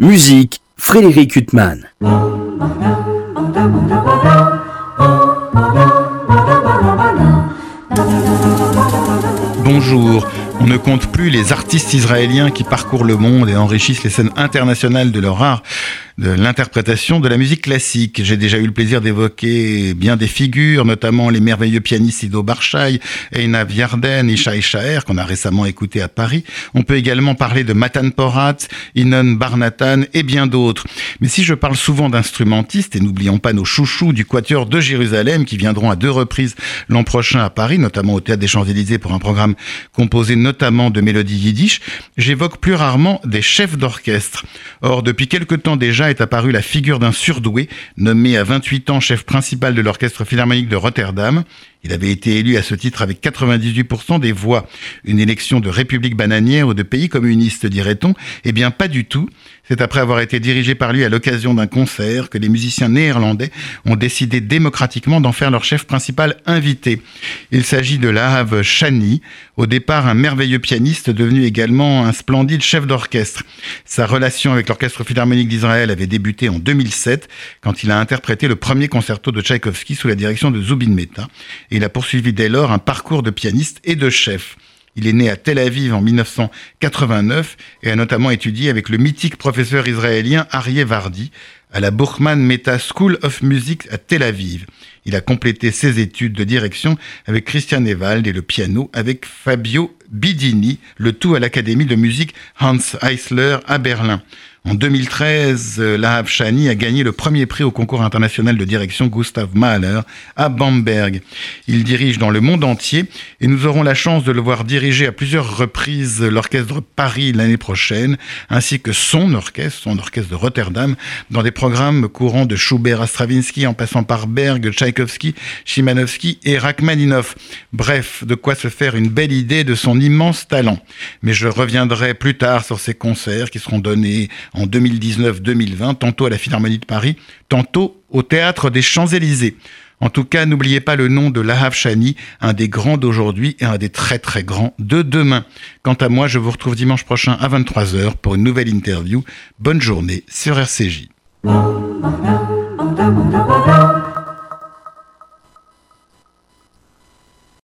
Musique, Frédéric Huttman. Bonjour. On ne compte plus les artistes israéliens qui parcourent le monde et enrichissent les scènes internationales de leur art de l'interprétation de la musique classique. J'ai déjà eu le plaisir d'évoquer bien des figures, notamment les merveilleux pianistes Ido Barchaï, Eina Vierden, Ishaï Shaer, qu'on a récemment écouté à Paris. On peut également parler de Matan Porat, Inon Barnatan et bien d'autres. Mais si je parle souvent d'instrumentistes, et n'oublions pas nos chouchous du Quatuor de Jérusalem qui viendront à deux reprises l'an prochain à Paris, notamment au Théâtre des Champs-Élysées pour un programme composé notamment de mélodies yiddish, j'évoque plus rarement des chefs d'orchestre. Or, depuis quelque temps déjà, est apparue la figure d'un surdoué, nommé à 28 ans chef principal de l'Orchestre Philharmonique de Rotterdam. Il avait été élu à ce titre avec 98% des voix. Une élection de république bananière ou de pays communiste, dirait-on? Eh bien, pas du tout. C'est après avoir été dirigé par lui à l'occasion d'un concert que les musiciens néerlandais ont décidé démocratiquement d'en faire leur chef principal invité. Il s'agit de Lahav Shani, au départ un merveilleux pianiste devenu également un splendide chef d'orchestre. Sa relation avec l'Orchestre Philharmonique d'Israël avait débuté en 2007 quand il a interprété le premier concerto de Tchaïkovski sous la direction de Zubin Mehta il a poursuivi dès lors un parcours de pianiste et de chef. Il est né à Tel Aviv en 1989 et a notamment étudié avec le mythique professeur israélien Aryeh Vardi à la Burkman Meta School of Music à Tel Aviv. Il a complété ses études de direction avec Christian Ewald et le piano avec Fabio Bidini, le tout à l'Académie de musique Hans Eisler à Berlin. En 2013, Lahav Shani a gagné le premier prix au concours international de direction Gustav Mahler à Bamberg. Il dirige dans le monde entier et nous aurons la chance de le voir diriger à plusieurs reprises l'orchestre Paris l'année prochaine, ainsi que son orchestre, son orchestre de Rotterdam, dans des programmes courants de Schubert à Stravinsky en passant par Berg, Tchaïkovski, Chimanovski et Rachmaninoff. Bref, de quoi se faire une belle idée de son immense talent. Mais je reviendrai plus tard sur ces concerts qui seront donnés en 2019-2020, tantôt à la Philharmonie de Paris, tantôt au Théâtre des Champs-Élysées. En tout cas, n'oubliez pas le nom de Lahav Shani, un des grands d'aujourd'hui et un des très très grands de demain. Quant à moi, je vous retrouve dimanche prochain à 23h pour une nouvelle interview. Bonne journée sur RCJ. Bum, bum, dum, bum, dum, bum, dum, bum.